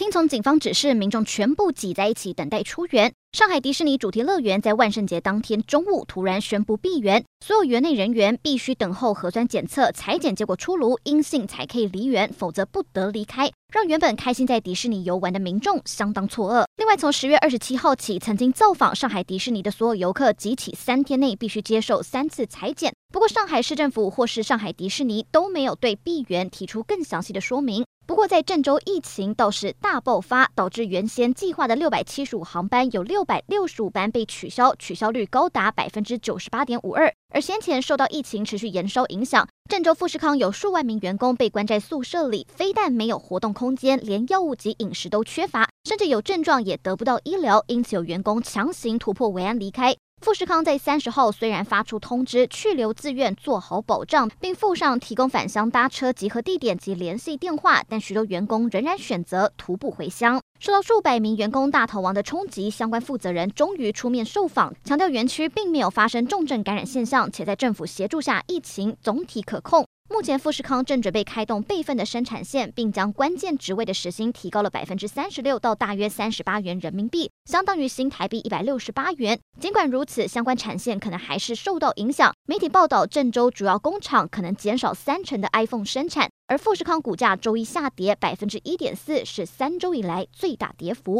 听从警方指示，民众全部挤在一起等待出园。上海迪士尼主题乐园在万圣节当天中午突然宣布闭园，所有园内人员必须等候核酸检测采检结果出炉，阴性才可以离园，否则不得离开，让原本开心在迪士尼游玩的民众相当错愕。另外，从十月二十七号起，曾经造访上海迪士尼的所有游客，集体三天内必须接受三次采检。不过，上海市政府或是上海迪士尼都没有对闭园提出更详细的说明。不过，在郑州疫情倒是大爆发，导致原先计划的六百七十五航班有六百六十五班被取消，取消率高达百分之九十八点五二。而先前受到疫情持续延烧影响，郑州富士康有数万名员工被关在宿舍里，非但没有活动空间，连药物及饮食都缺乏，甚至有症状也得不到医疗，因此有员工强行突破维安离开。富士康在三十号虽然发出通知，去留自愿做好保障，并附上提供返乡搭车集合地点及联系电话，但许多员工仍然选择徒步回乡。受到数百名员工大逃亡的冲击，相关负责人终于出面受访，强调园区并没有发生重症感染现象，且在政府协助下，疫情总体可控。目前富士康正准备开动备份的生产线，并将关键职位的时薪提高了百分之三十六到大约三十八元人民币，相当于新台币一百六十八元。尽管如此，相关产线可能还是受到影响。媒体报道，郑州主要工厂可能减少三成的 iPhone 生产，而富士康股价周一下跌百分之一点四，是三周以来最大跌幅。